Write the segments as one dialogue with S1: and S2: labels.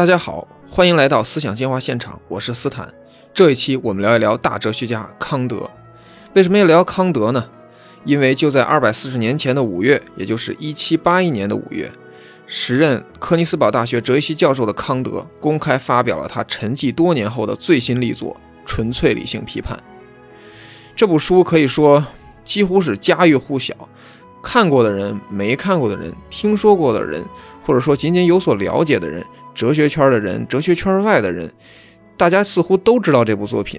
S1: 大家好，欢迎来到思想进化现场，我是斯坦。这一期我们聊一聊大哲学家康德。为什么要聊康德呢？因为就在二百四十年前的五月，也就是一七八一年的五月，时任科尼斯堡大学哲学系教授的康德公开发表了他沉寂多年后的最新力作《纯粹理性批判》。这部书可以说几乎是家喻户晓，看过的人、没看过的人、听说过的人，或者说仅仅有所了解的人，哲学圈的人、哲学圈外的人，大家似乎都知道这部作品。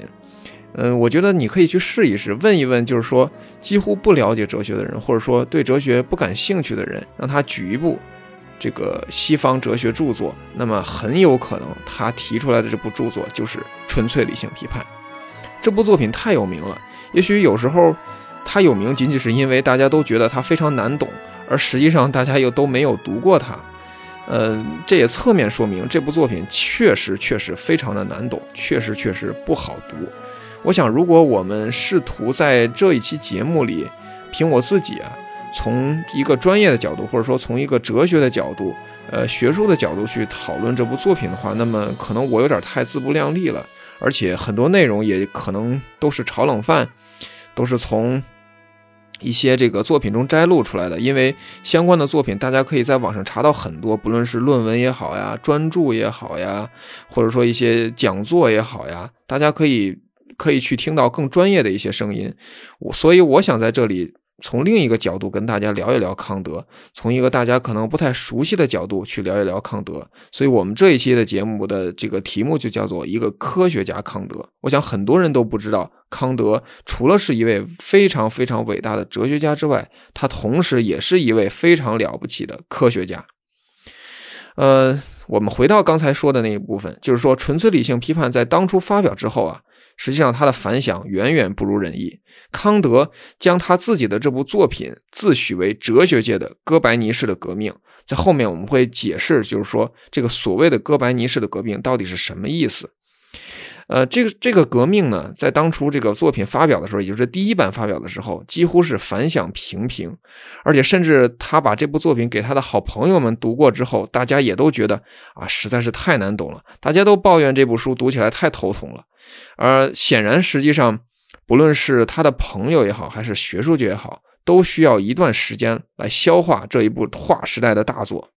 S1: 嗯，我觉得你可以去试一试，问一问，就是说几乎不了解哲学的人，或者说对哲学不感兴趣的人，让他举一部这个西方哲学著作，那么很有可能他提出来的这部著作就是《纯粹理性批判》。这部作品太有名了，也许有时候它有名仅仅是因为大家都觉得它非常难懂，而实际上大家又都没有读过它。呃，这也侧面说明这部作品确实确实非常的难懂，确实确实不好读。我想，如果我们试图在这一期节目里，凭我自己啊，从一个专业的角度，或者说从一个哲学的角度，呃，学术的角度去讨论这部作品的话，那么可能我有点太自不量力了，而且很多内容也可能都是炒冷饭，都是从一些这个作品中摘录出来的。因为相关的作品，大家可以在网上查到很多，不论是论文也好呀，专著也好呀，或者说一些讲座也好呀，大家可以。可以去听到更专业的一些声音，我所以我想在这里从另一个角度跟大家聊一聊康德，从一个大家可能不太熟悉的角度去聊一聊康德。所以我们这一期的节目的这个题目就叫做一个科学家康德。我想很多人都不知道，康德除了是一位非常非常伟大的哲学家之外，他同时也是一位非常了不起的科学家。呃，我们回到刚才说的那一部分，就是说纯粹理性批判在当初发表之后啊。实际上，他的反响远远不如人意。康德将他自己的这部作品自诩为哲学界的哥白尼式的革命。在后面我们会解释，就是说这个所谓的哥白尼式的革命到底是什么意思。呃，这个这个革命呢，在当初这个作品发表的时候，也就是第一版发表的时候，几乎是反响平平，而且甚至他把这部作品给他的好朋友们读过之后，大家也都觉得啊，实在是太难懂了，大家都抱怨这部书读起来太头痛了。而显然，实际上，不论是他的朋友也好，还是学术界也好，都需要一段时间来消化这一部划时代的大作。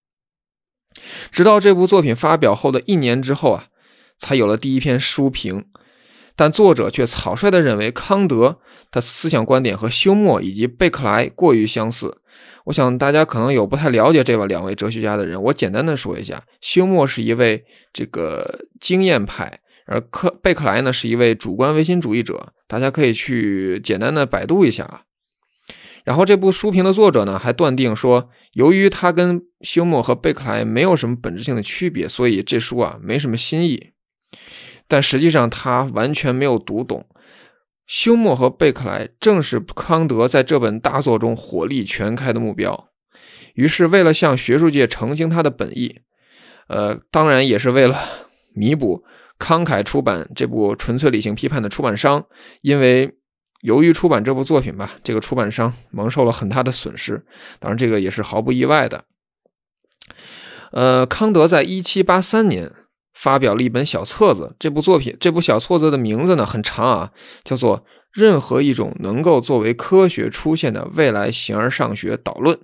S1: 直到这部作品发表后的一年之后啊，才有了第一篇书评。但作者却草率地认为，康德的思想观点和休谟以及贝克莱过于相似。我想大家可能有不太了解这两位哲学家的人，我简单的说一下：休谟是一位这个经验派。而克贝克莱呢，是一位主观唯心主义者，大家可以去简单的百度一下啊。然后这部书评的作者呢，还断定说，由于他跟休谟和贝克莱没有什么本质性的区别，所以这书啊没什么新意。但实际上他完全没有读懂，休谟和贝克莱正是康德在这本大作中火力全开的目标。于是为了向学术界澄清他的本意，呃，当然也是为了弥补。慷慨出版这部《纯粹理性批判》的出版商，因为由于出版这部作品吧，这个出版商蒙受了很大的损失。当然，这个也是毫不意外的。呃，康德在一七八三年发表了一本小册子，这部作品，这部小册子的名字呢很长啊，叫做《任何一种能够作为科学出现的未来形而上学导论》。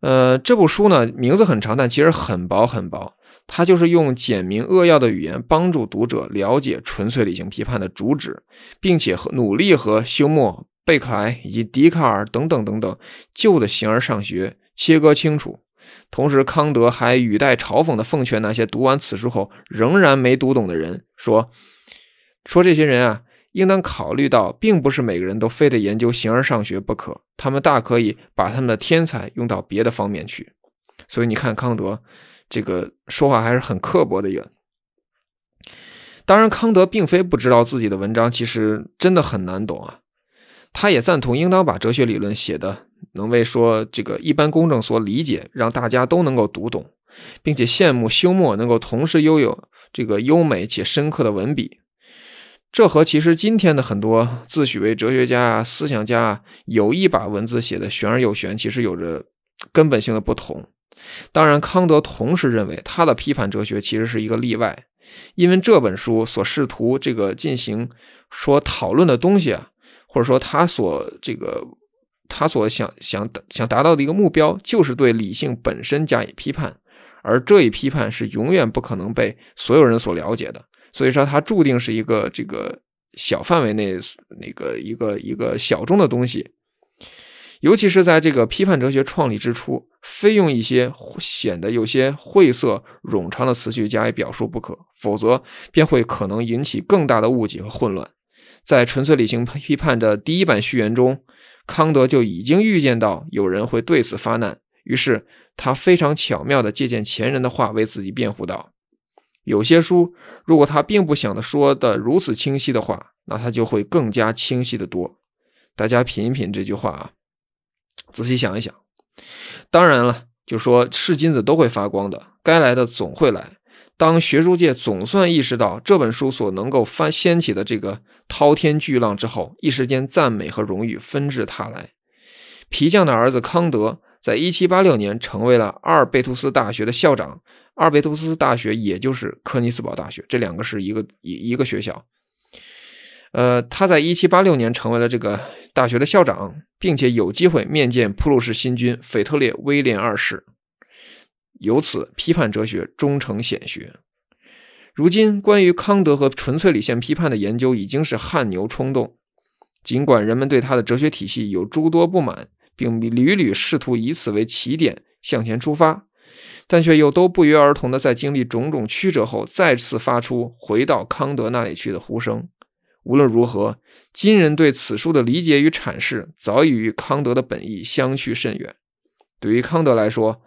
S1: 呃，这部书呢名字很长，但其实很薄很薄。它就是用简明扼要的语言帮助读者了解纯粹理性批判的主旨，并且和努力和休谟、贝克莱以及笛卡尔等等等等旧的形而上学切割清楚。同时，康德还语带嘲讽地奉劝那些读完此书后仍然没读懂的人说：“说这些人啊，应当考虑到，并不是每个人都非得研究形而上学不可，他们大可以把他们的天才用到别的方面去。”所以你看，康德。这个说话还是很刻薄的一个。当然，康德并非不知道自己的文章其实真的很难懂啊。他也赞同应当把哲学理论写的能为说这个一般公众所理解，让大家都能够读懂，并且羡慕休谟能够同时拥有这个优美且深刻的文笔。这和其实今天的很多自诩为哲学家、思想家有意把文字写的玄而又玄，其实有着根本性的不同。当然，康德同时认为他的批判哲学其实是一个例外，因为这本书所试图这个进行说讨论的东西啊，或者说他所这个他所想想想达到的一个目标，就是对理性本身加以批判，而这一批判是永远不可能被所有人所了解的，所以说他注定是一个这个小范围内那个一个一个小众的东西。尤其是在这个批判哲学创立之初，非用一些显得有些晦涩冗长的词句加以表述不可，否则便会可能引起更大的误解和混乱。在《纯粹理性批判》的第一版序言中，康德就已经预见到有人会对此发难，于是他非常巧妙地借鉴前人的话为自己辩护道：“有些书，如果他并不想的说的如此清晰的话，那他就会更加清晰的多。”大家品一品这句话啊。仔细想一想，当然了，就说是金子都会发光的，该来的总会来。当学术界总算意识到这本书所能够翻掀起的这个滔天巨浪之后，一时间赞美和荣誉纷至沓来。皮匠的儿子康德在1786年成为了阿尔贝图斯大学的校长。阿尔贝图斯大学也就是科尼斯堡大学，这两个是一个一一个学校。呃，他在1786年成为了这个。大学的校长，并且有机会面见普鲁士新君腓特烈威廉二世，由此批判哲学终成显学。如今，关于康德和纯粹理性批判的研究已经是汗牛充栋。尽管人们对他的哲学体系有诸多不满，并屡屡试图以此为起点向前出发，但却又都不约而同地在经历种种曲折后，再次发出“回到康德那里去”的呼声。无论如何，今人对此书的理解与阐释早已与康德的本意相去甚远。对于康德来说，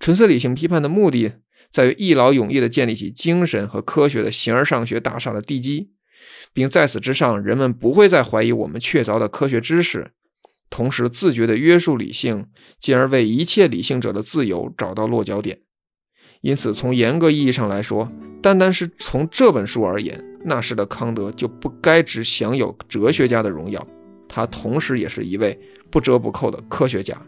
S1: 纯粹理性批判的目的在于一劳永逸地建立起精神和科学的形而上学大厦的地基，并在此之上，人们不会再怀疑我们确凿的科学知识，同时自觉地约束理性，进而为一切理性者的自由找到落脚点。因此，从严格意义上来说，单单是从这本书而言，那时的康德就不该只享有哲学家的荣耀，他同时也是一位不折不扣的科学家。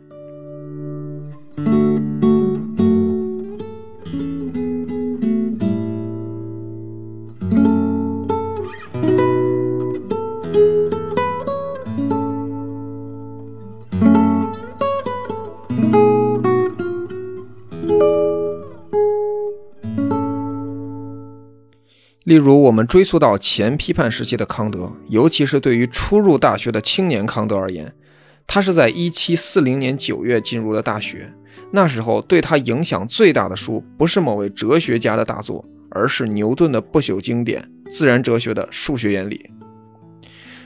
S1: 例如，我们追溯到前批判时期的康德，尤其是对于初入大学的青年康德而言，他是在1740年9月进入了大学。那时候，对他影响最大的书不是某位哲学家的大作，而是牛顿的不朽经典《自然哲学的数学原理》。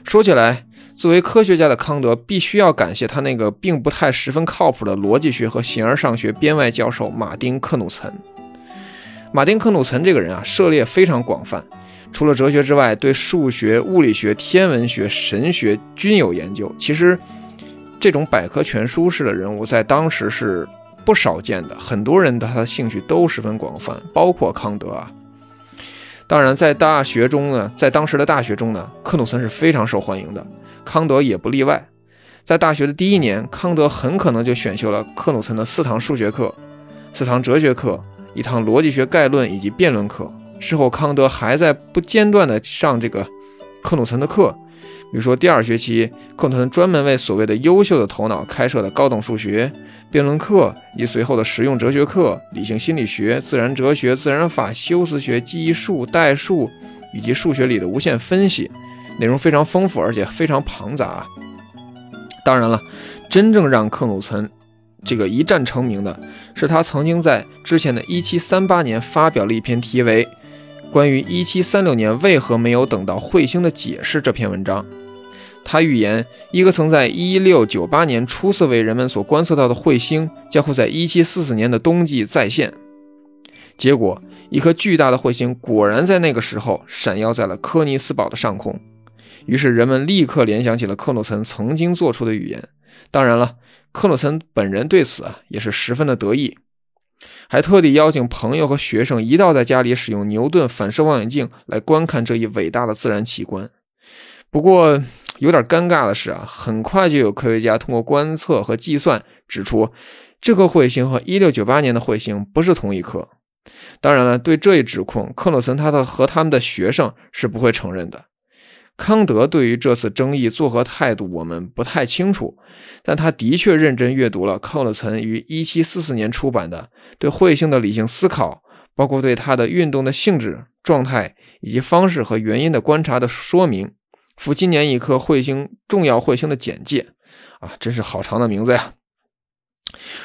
S1: 说起来，作为科学家的康德，必须要感谢他那个并不太十分靠谱的逻辑学和形而上学编外教授马丁·克努岑。马丁·克努岑这个人啊，涉猎非常广泛，除了哲学之外，对数学、物理学、天文学、神学均有研究。其实，这种百科全书式的人物在当时是不少见的，很多人的他的兴趣都十分广泛，包括康德啊。当然，在大学中呢，在当时的大学中呢，克努岑是非常受欢迎的，康德也不例外。在大学的第一年，康德很可能就选修了克努岑的四堂数学课、四堂哲学课。一堂逻辑学概论以及辩论课之后，康德还在不间断地上这个克努岑的课。比如说，第二学期，克努岑专门为所谓的优秀的头脑开设的高等数学、辩论课，以及随后的实用哲学课、理性心理学、自然哲学、自然法、修辞学、记忆术、代数以及数学里的无限分析，内容非常丰富，而且非常庞杂。当然了，真正让克努岑。这个一战成名的是他曾经在之前的1738年发表了一篇题为《关于1736年为何没有等到彗星的解释》这篇文章。他预言一个曾在1698年初次为人们所观测到的彗星将会在1744年的冬季再现。结果，一颗巨大的彗星果然在那个时候闪耀在了科尼斯堡的上空。于是人们立刻联想起了克诺岑曾经做出的预言。当然了。克洛岑本人对此啊也是十分的得意，还特地邀请朋友和学生一道在家里使用牛顿反射望远镜来观看这一伟大的自然奇观。不过有点尴尬的是啊，很快就有科学家通过观测和计算指出，这颗彗星和1698年的彗星不是同一颗。当然了，对这一指控，克洛森他的和他们的学生是不会承认的。康德对于这次争议作何态度，我们不太清楚，但他的确认真阅读了克诺森于1744年出版的《对彗星的理性思考》，包括对它的运动的性质、状态以及方式和原因的观察的说明。弗今年一颗彗星重要彗星的简介，啊，真是好长的名字呀。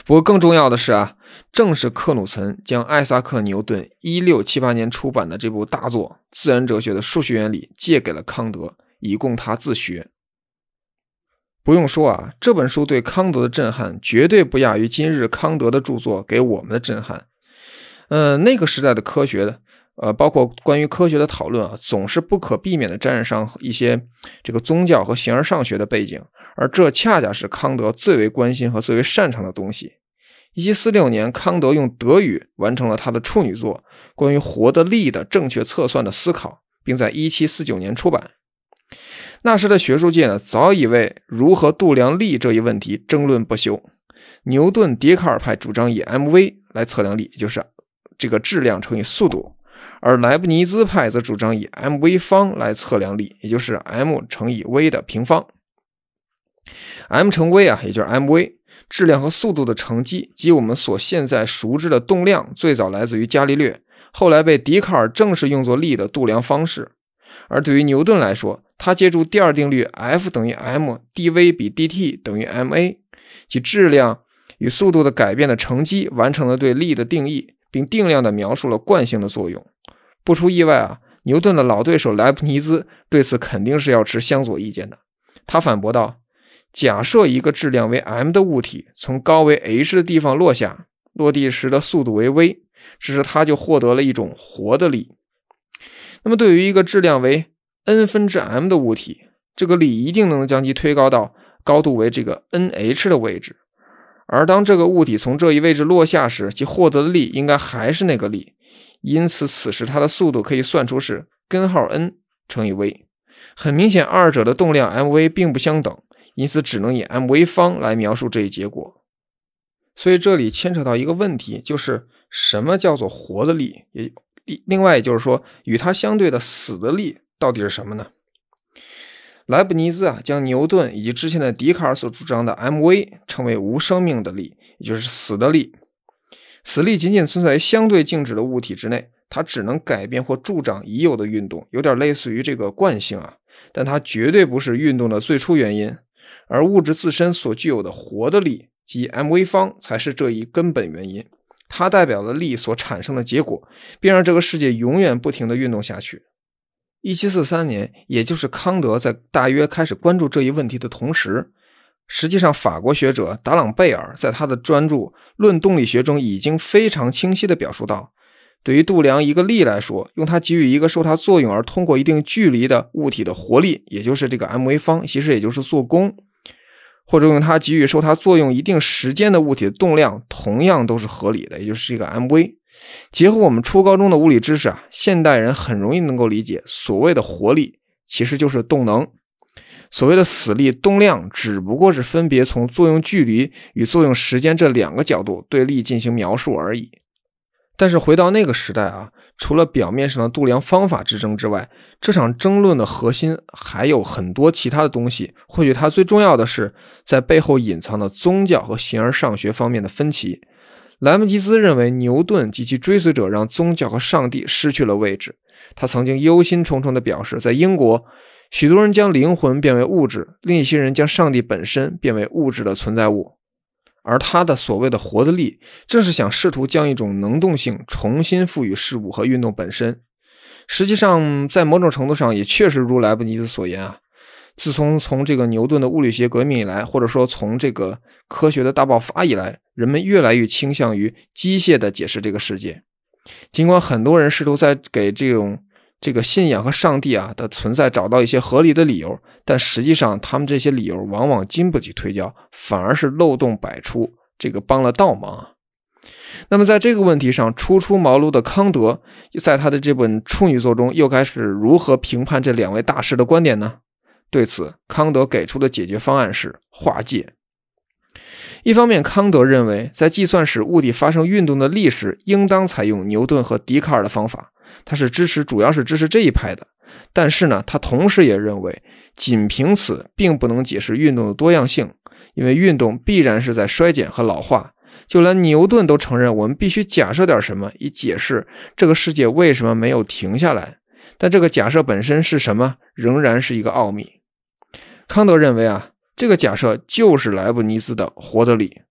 S1: 不过更重要的是啊，正是克努岑将艾萨克·牛顿1678年出版的这部大作《自然哲学的数学原理》借给了康德，以供他自学。不用说啊，这本书对康德的震撼绝对不亚于今日康德的著作给我们的震撼。嗯，那个时代的科学的，呃，包括关于科学的讨论啊，总是不可避免的沾染上一些这个宗教和形而上学的背景。而这恰恰是康德最为关心和最为擅长的东西。1746年，康德用德语完成了他的处女作《关于活的力的正确测算的思考》，并在1749年出版。那时的学术界呢，早已为如何度量力这一问题争论不休。牛顿、笛卡尔派主张以 mv 来测量力，就是这个质量乘以速度；而莱布尼兹派则主张以 mv 方来测量力，也就是 m 乘以 v 的平方。M 乘 v 啊，也就是 mv，质量和速度的乘积，即我们所现在熟知的动量，最早来自于伽利略，后来被笛卡尔正式用作力的度量方式。而对于牛顿来说，他借助第二定律 F 等于 m，dv 比 dt 等于 ma，即质量与速度的改变的乘积，完成了对力的定义，并定量地描述了惯性的作用。不出意外啊，牛顿的老对手莱布尼兹对此肯定是要持相左意见的。他反驳道。假设一个质量为 m 的物体从高为 h 的地方落下，落地时的速度为 v，只是它就获得了一种活的力。那么，对于一个质量为 n 分之 m 的物体，这个力一定能将其推高到高度为这个 n_h 的位置。而当这个物体从这一位置落下时，其获得的力应该还是那个力。因此，此时它的速度可以算出是根号 n 乘以 v。很明显，二者的动量 mv 并不相等。因此，只能以 mv 方来描述这一结果。所以这里牵扯到一个问题，就是什么叫做活的力？也另外，也就是说，与它相对的死的力到底是什么呢？莱布尼兹啊，将牛顿以及之前的笛卡尔所主张的 mv 称为无生命的力，也就是死的力。死力仅仅存在于相对静止的物体之内，它只能改变或助长已有的运动，有点类似于这个惯性啊，但它绝对不是运动的最初原因。而物质自身所具有的活的力，即 mv 方，才是这一根本原因。它代表了力所产生的结果，并让这个世界永远不停地运动下去。一七四三年，也就是康德在大约开始关注这一问题的同时，实际上法国学者达朗贝尔在他的专著《论动力学》中已经非常清晰地表述到：对于度量一个力来说，用它给予一个受它作用而通过一定距离的物体的活力，也就是这个 mv 方，其实也就是做功。或者用它给予受它作用一定时间的物体的动量，同样都是合理的，也就是一个 mv。结合我们初高中的物理知识啊，现代人很容易能够理解，所谓的活力其实就是动能，所谓的死力动量只不过是分别从作用距离与作用时间这两个角度对力进行描述而已。但是回到那个时代啊。除了表面上的度量方法之争之外，这场争论的核心还有很多其他的东西。或许它最重要的是在背后隐藏的宗教和形而上学方面的分歧。莱姆吉斯认为牛顿及其追随者让宗教和上帝失去了位置。他曾经忧心忡忡地表示，在英国，许多人将灵魂变为物质，另一些人将上帝本身变为物质的存在物。而他的所谓的活的力，正是想试图将一种能动性重新赋予事物和运动本身。实际上，在某种程度上，也确实如莱布尼兹所言啊。自从从这个牛顿的物理学革命以来，或者说从这个科学的大爆发以来，人们越来越倾向于机械地解释这个世界。尽管很多人试图在给这种。这个信仰和上帝啊的存在找到一些合理的理由，但实际上他们这些理由往往经不起推敲，反而是漏洞百出，这个帮了倒忙啊。那么在这个问题上，初出茅庐的康德在他的这本处女作中又该是如何评判这两位大师的观点呢？对此，康德给出的解决方案是划界。一方面，康德认为在计算使物体发生运动的力时，应当采用牛顿和笛卡尔的方法，他是支持，主要是支持这一派的。但是呢，他同时也认为，仅凭此并不能解释运动的多样性，因为运动必然是在衰减和老化。就连牛顿都承认，我们必须假设点什么，以解释这个世界为什么没有停下来。但这个假设本身是什么，仍然是一个奥秘。康德认为啊，这个假设就是莱布尼兹的活的力。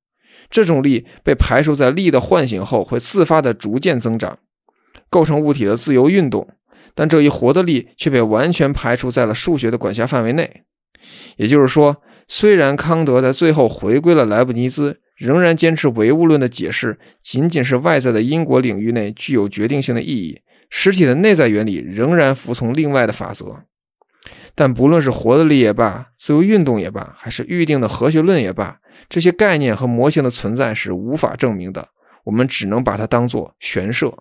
S1: 这种力被排除在力的唤醒后，会自发的逐渐增长，构成物体的自由运动。但这一活的力却被完全排除在了数学的管辖范围内。也就是说，虽然康德在最后回归了莱布尼兹，仍然坚持唯物论的解释仅仅是外在的因果领域内具有决定性的意义，实体的内在原理仍然服从另外的法则。但不论是活的力也罢，自由运动也罢，还是预定的和谐论也罢，这些概念和模型的存在是无法证明的，我们只能把它当作玄设。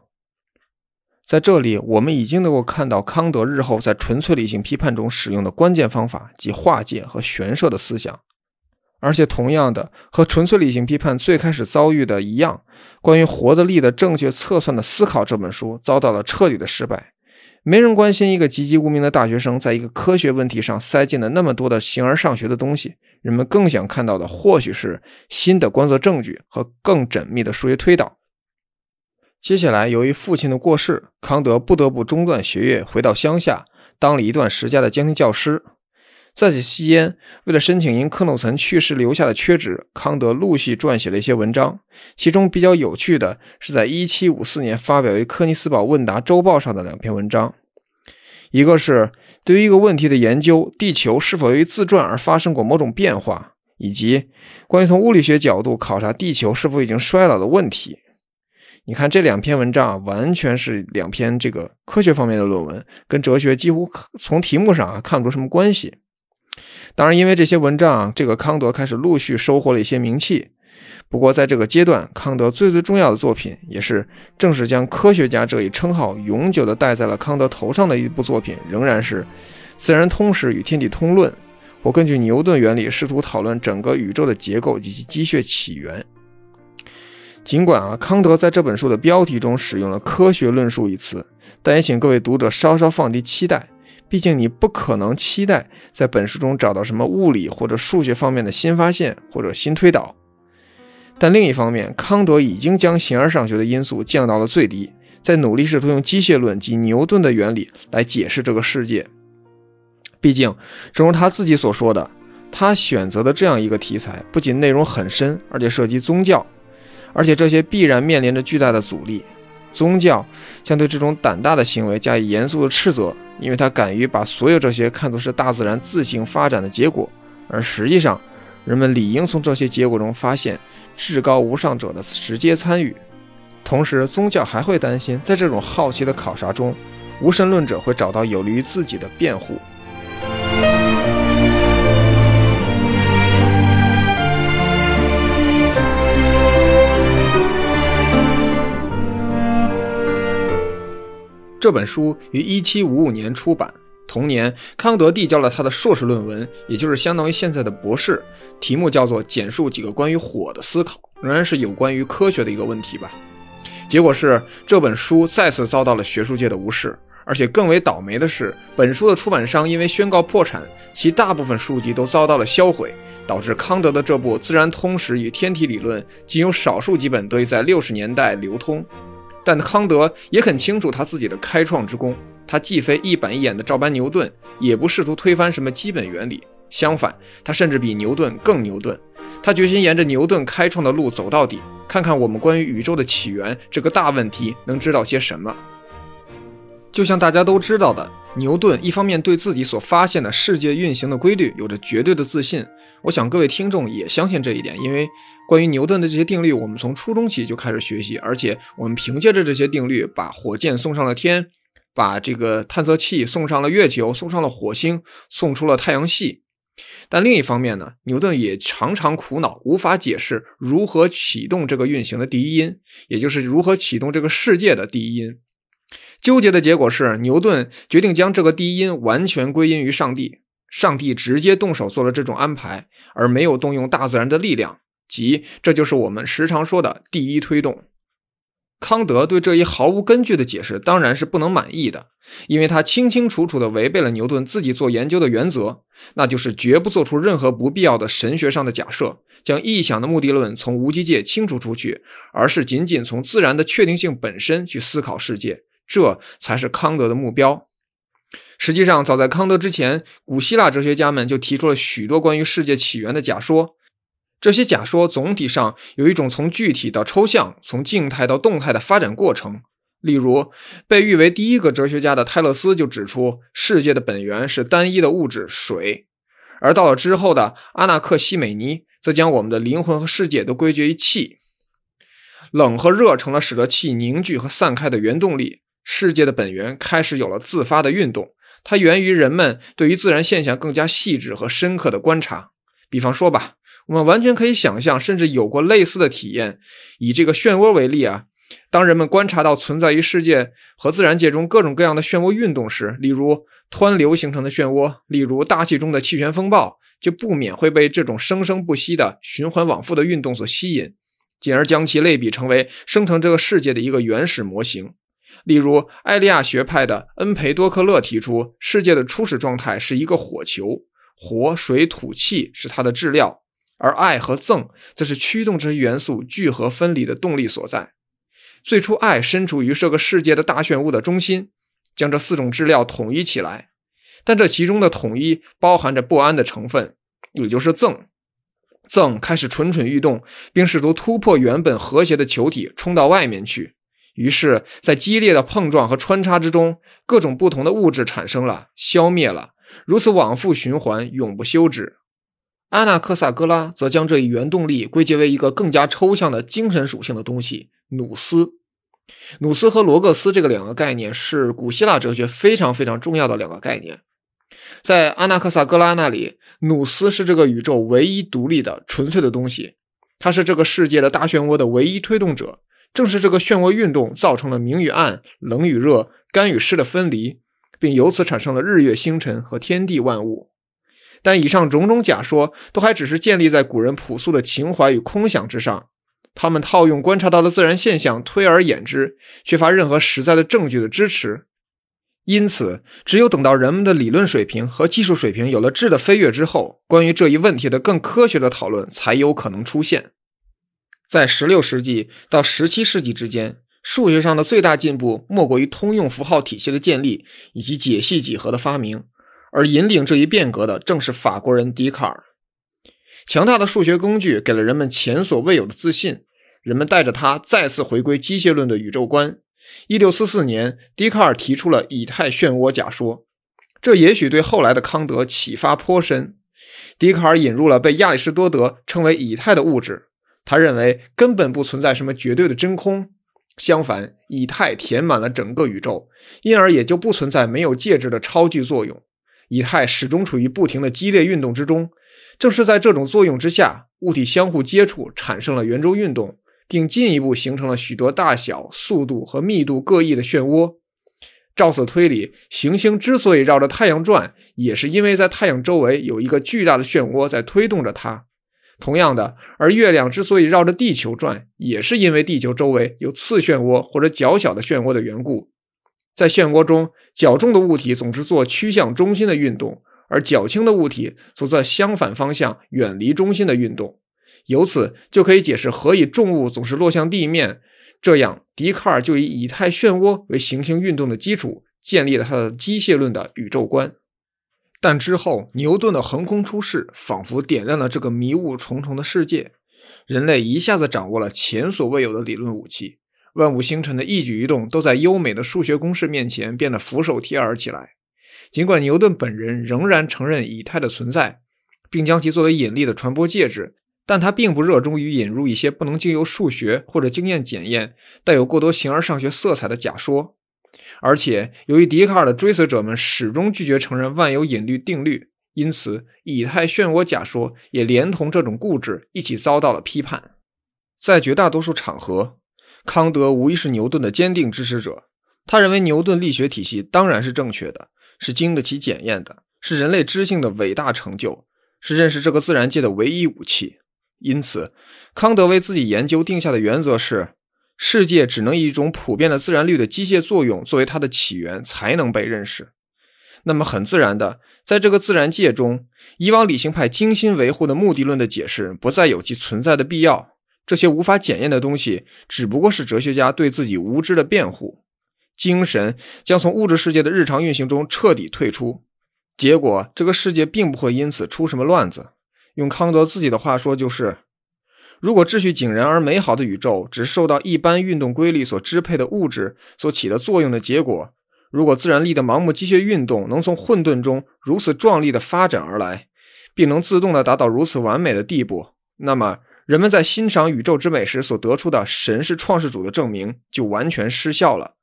S1: 在这里，我们已经能够看到康德日后在纯粹理性批判中使用的关键方法及化界和玄设的思想，而且同样的，和纯粹理性批判最开始遭遇的一样，关于活的力的正确测算的思考这本书遭到了彻底的失败。没人关心一个籍籍无名的大学生在一个科学问题上塞进了那么多的形而上学的东西，人们更想看到的或许是新的观测证据和更缜密的数学推导。接下来，由于父亲的过世，康德不得不中断学业，回到乡下当了一段时间的家庭教师。在此期间，为了申请因克诺岑去世留下的缺职，康德陆续撰写了一些文章。其中比较有趣的是，在1754年发表于《科尼斯堡问答周报》上的两篇文章，一个是对于一个问题的研究：地球是否由于自转而发生过某种变化，以及关于从物理学角度考察地球是否已经衰老的问题。你看这两篇文章啊，完全是两篇这个科学方面的论文，跟哲学几乎从题目上啊看不出什么关系。当然，因为这些文章，啊这个康德开始陆续收获了一些名气。不过，在这个阶段，康德最最重要的作品，也是正是将科学家这一称号永久的戴在了康德头上的一部作品，仍然是《自然通史与天地通论》，或根据牛顿原理试图讨论整个宇宙的结构及其机械起源。尽管啊，康德在这本书的标题中使用了“科学论述”一词，但也请各位读者稍稍放低期待。毕竟你不可能期待在本书中找到什么物理或者数学方面的新发现或者新推导。但另一方面，康德已经将形而上学的因素降到了最低，在努力试图用机械论及牛顿的原理来解释这个世界。毕竟，正如他自己所说的，他选择的这样一个题材不仅内容很深，而且涉及宗教。而且这些必然面临着巨大的阻力，宗教将对这种胆大的行为加以严肃的斥责，因为他敢于把所有这些看作是大自然自行发展的结果，而实际上，人们理应从这些结果中发现至高无上者的直接参与。同时，宗教还会担心，在这种好奇的考察中，无神论者会找到有利于自己的辩护。这本书于1755年出版，同年康德递交了他的硕士论文，也就是相当于现在的博士，题目叫做《简述几个关于火的思考》，仍然是有关于科学的一个问题吧。结果是这本书再次遭到了学术界的无视，而且更为倒霉的是，本书的出版商因为宣告破产，其大部分书籍都遭到了销毁，导致康德的这部《自然通史与天体理论》仅有少数几本得以在六十年代流通。但康德也很清楚他自己的开创之功，他既非一板一眼的照搬牛顿，也不试图推翻什么基本原理，相反，他甚至比牛顿更牛顿。他决心沿着牛顿开创的路走到底，看看我们关于宇宙的起源这个大问题能知道些什么。就像大家都知道的，牛顿一方面对自己所发现的世界运行的规律有着绝对的自信。我想各位听众也相信这一点，因为关于牛顿的这些定律，我们从初中起就开始学习，而且我们凭借着这些定律，把火箭送上了天，把这个探测器送上了月球，送上了火星，送出了太阳系。但另一方面呢，牛顿也常常苦恼，无法解释如何启动这个运行的第一因，也就是如何启动这个世界的第一因。纠结的结果是，牛顿决定将这个第一因完全归因于上帝。上帝直接动手做了这种安排，而没有动用大自然的力量。即这就是我们时常说的第一推动。康德对这一毫无根据的解释当然是不能满意的，因为他清清楚楚地违背了牛顿自己做研究的原则，那就是绝不做出任何不必要的神学上的假设，将臆想的目的论从无机界清除出去，而是仅仅从自然的确定性本身去思考世界，这才是康德的目标。实际上，早在康德之前，古希腊哲学家们就提出了许多关于世界起源的假说。这些假说总体上有一种从具体到抽象、从静态到动态的发展过程。例如，被誉为第一个哲学家的泰勒斯就指出，世界的本源是单一的物质——水；而到了之后的阿纳克西美尼，则将我们的灵魂和世界都归结于气。冷和热成了使得气凝聚和散开的原动力。世界的本源开始有了自发的运动，它源于人们对于自然现象更加细致和深刻的观察。比方说吧。我们完全可以想象，甚至有过类似的体验。以这个漩涡为例啊，当人们观察到存在于世界和自然界中各种各样的漩涡运动时，例如湍流形成的漩涡，例如大气中的气旋风暴，就不免会被这种生生不息的循环往复的运动所吸引，进而将其类比成为生成这个世界的一个原始模型。例如，艾利亚学派的恩培多克勒提出，世界的初始状态是一个火球，火、水、土、气是它的质料。而爱和憎则是驱动这些元素聚合分离的动力所在。最初，爱身处于这个世界的大漩涡的中心，将这四种质料统一起来。但这其中的统一包含着不安的成分，也就是憎。憎开始蠢蠢欲动，并试图突破原本和谐的球体，冲到外面去。于是，在激烈的碰撞和穿插之中，各种不同的物质产生了，消灭了，如此往复循环，永不休止。阿纳克萨格拉则将这一原动力归结为一个更加抽象的精神属性的东西——努斯。努斯和罗格斯这个两个概念是古希腊哲学非常非常重要的两个概念。在阿纳克萨格拉那里，努斯是这个宇宙唯一独立的纯粹的东西，它是这个世界的大漩涡的唯一推动者。正是这个漩涡运动造成了明与暗、冷与热、干与湿的分离，并由此产生了日月星辰和天地万物。但以上种种假说都还只是建立在古人朴素的情怀与空想之上，他们套用观察到的自然现象推而演之，缺乏任何实在的证据的支持。因此，只有等到人们的理论水平和技术水平有了质的飞跃之后，关于这一问题的更科学的讨论才有可能出现。在16世纪到17世纪之间，数学上的最大进步莫过于通用符号体系的建立以及解析几何的发明。而引领这一变革的正是法国人笛卡尔。强大的数学工具给了人们前所未有的自信，人们带着它再次回归机械论的宇宙观。一六四四年，笛卡尔提出了以太漩涡假说，这也许对后来的康德启发颇深。笛卡尔引入了被亚里士多德称为以太的物质，他认为根本不存在什么绝对的真空，相反，以太填满了整个宇宙，因而也就不存在没有介质的超距作用。以太始终处于不停的激烈运动之中，正是在这种作用之下，物体相互接触产生了圆周运动，并进一步形成了许多大小、速度和密度各异的漩涡。照此推理，行星之所以绕着太阳转，也是因为在太阳周围有一个巨大的漩涡在推动着它。同样的，而月亮之所以绕着地球转，也是因为地球周围有次漩涡或者较小的漩涡的缘故。在漩涡中，较重的物体总是做趋向中心的运动，而较轻的物体则在相反方向远离中心的运动。由此就可以解释何以重物总是落向地面。这样，笛卡尔就以以太漩涡为行星运动的基础，建立了他的机械论的宇宙观。但之后，牛顿的横空出世仿佛点亮了这个迷雾重重的世界，人类一下子掌握了前所未有的理论武器。万物星辰的一举一动都在优美的数学公式面前变得俯首帖耳起来。尽管牛顿本人仍然承认以太的存在，并将其作为引力的传播介质，但他并不热衷于引入一些不能经由数学或者经验检验、带有过多形而上学色彩的假说。而且，由于笛卡尔的追随者们始终拒绝承认万有引力定律，因此以太漩涡假说也连同这种固执一起遭到了批判。在绝大多数场合。康德无疑是牛顿的坚定支持者。他认为牛顿力学体系当然是正确的，是经得起检验的，是人类知性的伟大成就，是认识这个自然界的唯一武器。因此，康德为自己研究定下的原则是：世界只能以一种普遍的自然律的机械作用作为它的起源，才能被认识。那么，很自然的，在这个自然界中，以往理性派精心维护的目的论的解释不再有其存在的必要。这些无法检验的东西，只不过是哲学家对自己无知的辩护。精神将从物质世界的日常运行中彻底退出，结果这个世界并不会因此出什么乱子。用康德自己的话说，就是如果秩序井然而美好的宇宙只受到一般运动规律所支配的物质所起的作用的结果，如果自然力的盲目机械运动能从混沌中如此壮丽的发展而来，并能自动的达到如此完美的地步，那么人们在欣赏宇宙之美时所得出的神是创世主的证明就完全失效了。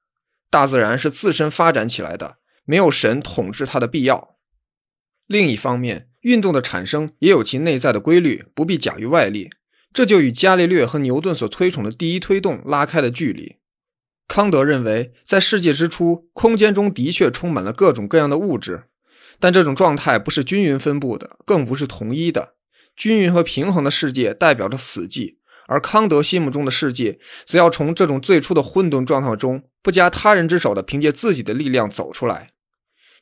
S1: 大自然是自身发展起来的，没有神统治它的必要。另一方面，运动的产生也有其内在的规律，不必假于外力。这就与伽利略和牛顿所推崇的第一推动拉开了距离。康德认为，在世界之初，空间中的确充满了各种各样的物质，但这种状态不是均匀分布的，更不是统一的。均匀和平衡的世界代表着死寂。而康德心目中的世界，则要从这种最初的混沌状态中，不加他人之手的凭借自己的力量走出来。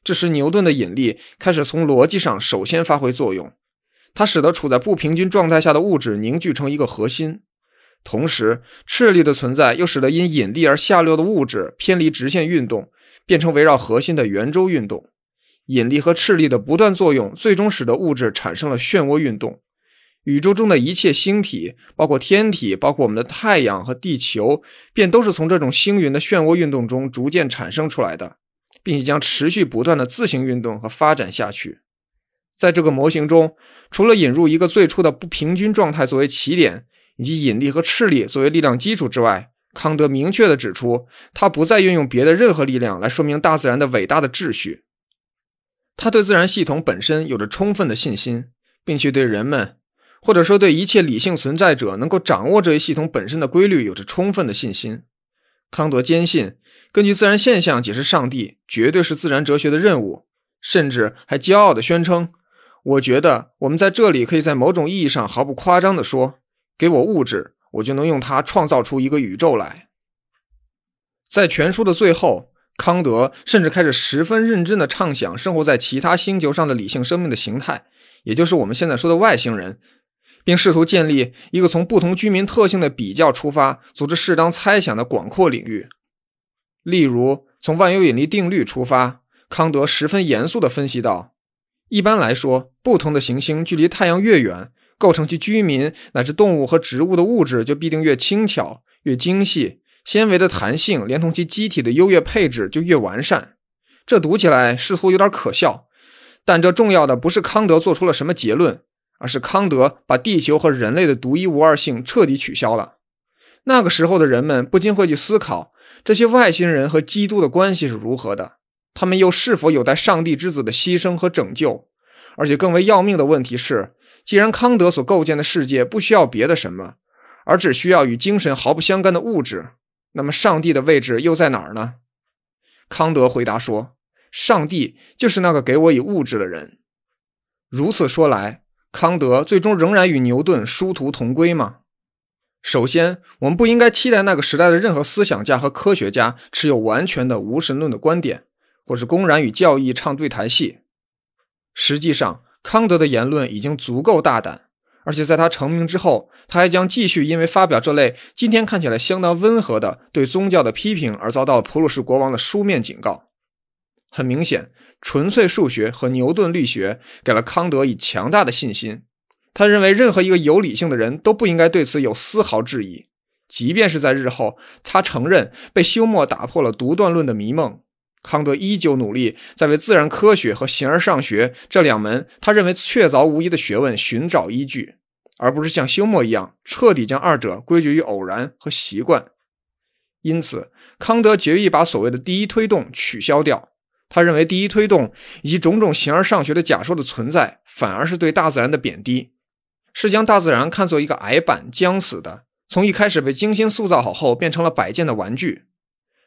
S1: 这时，牛顿的引力开始从逻辑上首先发挥作用，它使得处在不平均状态下的物质凝聚成一个核心，同时，斥力的存在又使得因引力而下落的物质偏离直线运动，变成围绕核心的圆周运动。引力和斥力的不断作用，最终使得物质产生了漩涡运动。宇宙中的一切星体，包括天体，包括我们的太阳和地球，便都是从这种星云的漩涡运动中逐渐产生出来的，并且将持续不断的自行运动和发展下去。在这个模型中，除了引入一个最初的不平均状态作为起点，以及引力和斥力作为力量基础之外，康德明确地指出，他不再运用别的任何力量来说明大自然的伟大的秩序。他对自然系统本身有着充分的信心，并且对人们。或者说，对一切理性存在者能够掌握这一系统本身的规律有着充分的信心。康德坚信，根据自然现象解释上帝，绝对是自然哲学的任务，甚至还骄傲地宣称：“我觉得我们在这里可以在某种意义上毫不夸张地说，给我物质，我就能用它创造出一个宇宙来。”在全书的最后，康德甚至开始十分认真地畅想生活在其他星球上的理性生命的形态，也就是我们现在说的外星人。并试图建立一个从不同居民特性的比较出发、组织适当猜想的广阔领域。例如，从万有引力定律出发，康德十分严肃地分析道：一般来说，不同的行星距离太阳越远，构成其居民乃至动物和植物的物质就必定越轻巧、越精细，纤维的弹性连同其机体的优越配置就越完善。这读起来似乎有点可笑，但这重要的不是康德做出了什么结论。而是康德把地球和人类的独一无二性彻底取消了。那个时候的人们不禁会去思考，这些外星人和基督的关系是如何的？他们又是否有待上帝之子的牺牲和拯救？而且更为要命的问题是，既然康德所构建的世界不需要别的什么，而只需要与精神毫不相干的物质，那么上帝的位置又在哪儿呢？康德回答说：“上帝就是那个给我以物质的人。”如此说来。康德最终仍然与牛顿殊途同归吗？首先，我们不应该期待那个时代的任何思想家和科学家持有完全的无神论的观点，或是公然与教义唱对台戏。实际上，康德的言论已经足够大胆，而且在他成名之后，他还将继续因为发表这类今天看起来相当温和的对宗教的批评而遭到普鲁士国王的书面警告。很明显。纯粹数学和牛顿力学给了康德以强大的信心。他认为，任何一个有理性的人都不应该对此有丝毫质疑，即便是在日后，他承认被休谟打破了独断论的迷梦，康德依旧努力在为自然科学和形而上学这两门他认为确凿无疑的学问寻找依据，而不是像休谟一样彻底将二者归结于偶然和习惯。因此，康德决意把所谓的第一推动取消掉。他认为，第一推动以及种种形而上学的假说的存在，反而是对大自然的贬低，是将大自然看作一个矮板、僵死的，从一开始被精心塑造好后变成了摆件的玩具。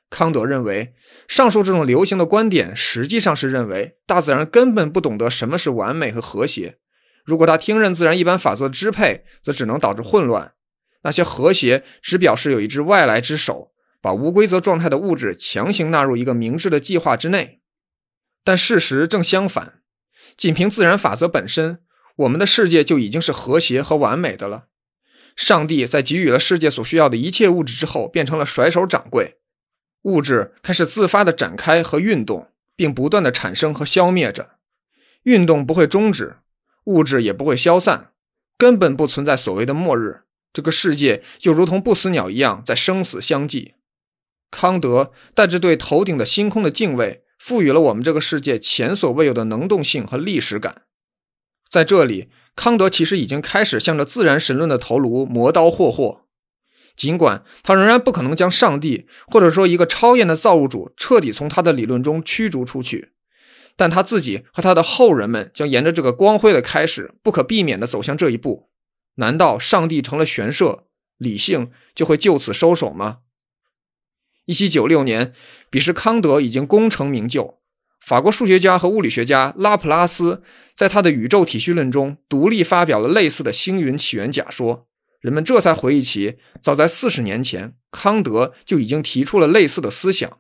S1: 康德认为，上述这种流行的观点，实际上是认为大自然根本不懂得什么是完美和和谐。如果他听任自然一般法则支配，则只能导致混乱。那些和谐只表示有一只外来之手把无规则状态的物质强行纳入一个明智的计划之内。但事实正相反，仅凭自然法则本身，我们的世界就已经是和谐和完美的了。上帝在给予了世界所需要的一切物质之后，变成了甩手掌柜，物质开始自发的展开和运动，并不断的产生和消灭着。运动不会终止，物质也不会消散，根本不存在所谓的末日。这个世界就如同不死鸟一样，在生死相继。康德带着对头顶的星空的敬畏，赋予了我们这个世界前所未有的能动性和历史感。在这里，康德其实已经开始向着自然神论的头颅磨刀霍霍。尽管他仍然不可能将上帝或者说一个超验的造物主彻底从他的理论中驱逐出去，但他自己和他的后人们将沿着这个光辉的开始，不可避免地走向这一步。难道上帝成了玄设，理性就会就此收手吗？一七九六年，彼时康德已经功成名就。法国数学家和物理学家拉普拉斯在他的宇宙体系论中独立发表了类似的星云起源假说。人们这才回忆起，早在四十年前，康德就已经提出了类似的思想。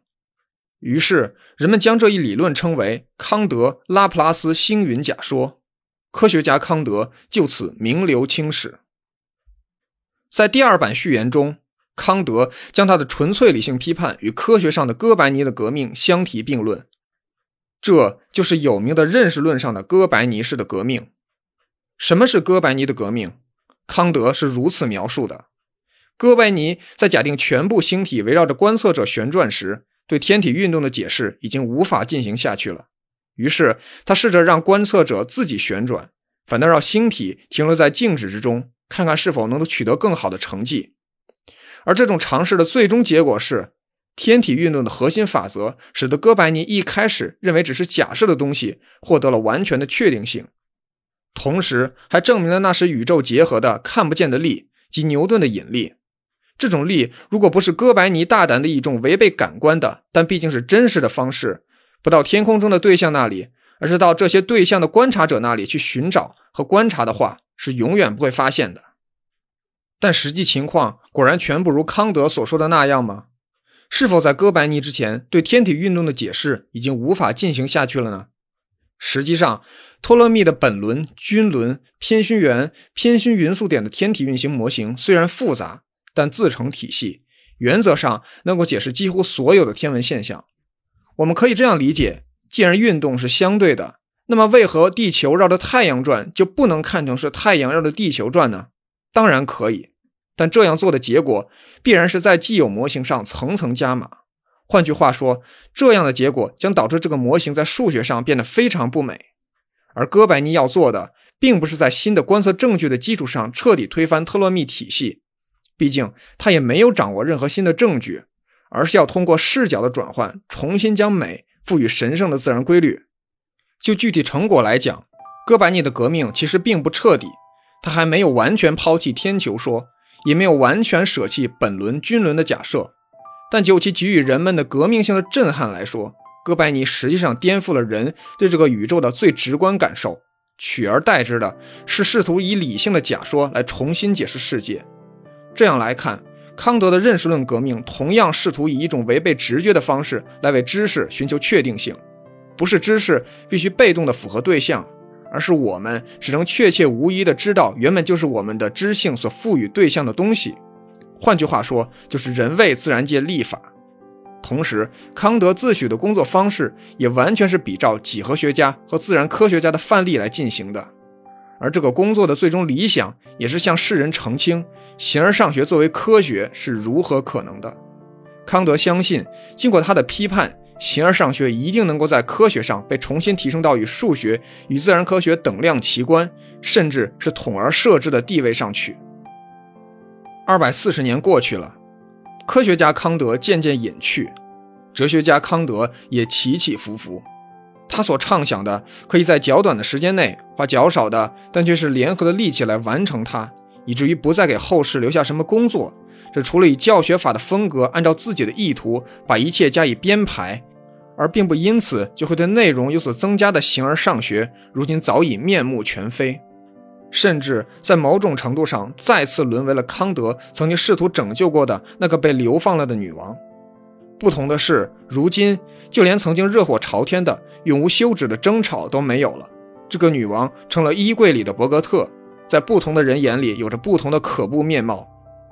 S1: 于是，人们将这一理论称为康德拉普拉斯星云假说。科学家康德就此名留青史。在第二版序言中，康德将他的纯粹理性批判与科学上的哥白尼的革命相提并论，这就是有名的认识论上的哥白尼式的革命。什么是哥白尼的革命？康德是如此描述的：哥白尼在假定全部星体围绕着观测者旋转时，对天体运动的解释已经无法进行下去了。于是他试着让观测者自己旋转，反倒让星体停留在静止之中，看看是否能够取得更好的成绩。而这种尝试的最终结果是，天体运动的核心法则使得哥白尼一开始认为只是假设的东西获得了完全的确定性，同时还证明了那是宇宙结合的看不见的力及牛顿的引力。这种力如果不是哥白尼大胆的一种违背感官的，但毕竟是真实的方式。不到天空中的对象那里，而是到这些对象的观察者那里去寻找和观察的话，是永远不会发现的。但实际情况果然全不如康德所说的那样吗？是否在哥白尼之前，对天体运动的解释已经无法进行下去了呢？实际上，托勒密的本轮、均轮、偏心圆、偏心匀速点的天体运行模型虽然复杂，但自成体系，原则上能够解释几乎所有的天文现象。我们可以这样理解：既然运动是相对的，那么为何地球绕着太阳转就不能看成是太阳绕着地球转呢？当然可以，但这样做的结果必然是在既有模型上层层加码。换句话说，这样的结果将导致这个模型在数学上变得非常不美。而哥白尼要做的，并不是在新的观测证据的基础上彻底推翻特洛密体系，毕竟他也没有掌握任何新的证据。而是要通过视角的转换，重新将美赋予神圣的自然规律。就具体成果来讲，哥白尼的革命其实并不彻底，他还没有完全抛弃天球说，也没有完全舍弃本轮均轮的假设。但就其给予人们的革命性的震撼来说，哥白尼实际上颠覆了人对这个宇宙的最直观感受，取而代之的是试图以理性的假说来重新解释世界。这样来看。康德的认识论革命同样试图以一种违背直觉的方式来为知识寻求确定性，不是知识必须被动的符合对象，而是我们只能确切无疑的知道原本就是我们的知性所赋予对象的东西。换句话说，就是人为自然界立法。同时，康德自诩的工作方式也完全是比照几何学家和自然科学家的范例来进行的，而这个工作的最终理想也是向世人澄清。形而上学作为科学是如何可能的？康德相信，经过他的批判，形而上学一定能够在科学上被重新提升到与数学与自然科学等量齐观，甚至是统而摄之的地位上去。二百四十年过去了，科学家康德渐渐隐去，哲学家康德也起起伏伏。他所畅想的，可以在较短的时间内花较少的，但却是联合的力气来完成它。以至于不再给后世留下什么工作，这除了以教学法的风格按照自己的意图把一切加以编排，而并不因此就会对内容有所增加的形而上学，如今早已面目全非。甚至在某种程度上再次沦为了康德曾经试图拯救过的那个被流放了的女王。不同的是，如今就连曾经热火朝天的、永无休止的争吵都没有了。这个女王成了衣柜里的伯格特，在不同的人眼里有着不同的可怖面貌，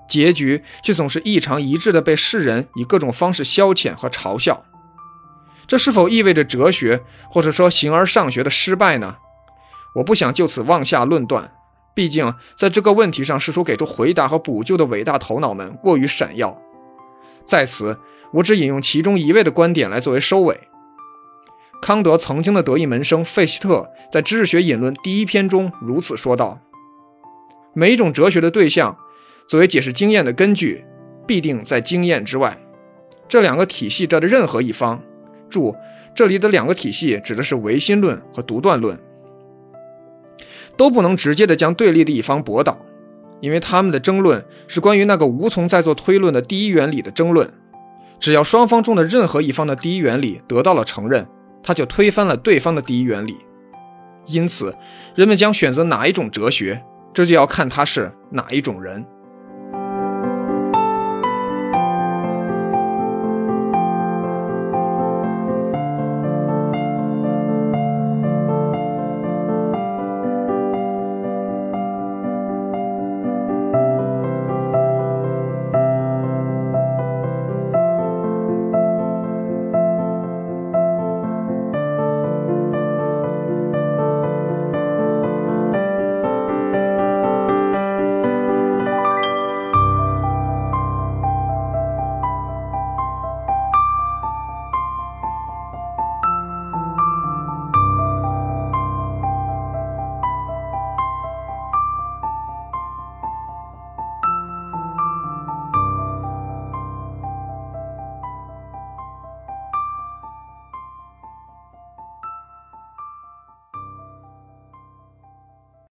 S1: 结局却总是异常一致的被世人以各种方式消遣和嘲笑。这是否意味着哲学或者说形而上学的失败呢？我不想就此妄下论断，毕竟在这个问题上试图给出回答和补救的伟大头脑们过于闪耀。在此，我只引用其中一位的观点来作为收尾。康德曾经的得意门生费希特在《知识学引论》第一篇中如此说道：“每一种哲学的对象，作为解释经验的根据，必定在经验之外。这两个体系的任何一方，注这里的两个体系指的是唯心论和独断论。”都不能直接的将对立的一方驳倒，因为他们的争论是关于那个无从再做推论的第一原理的争论。只要双方中的任何一方的第一原理得到了承认，他就推翻了对方的第一原理。因此，人们将选择哪一种哲学，这就要看他是哪一种人。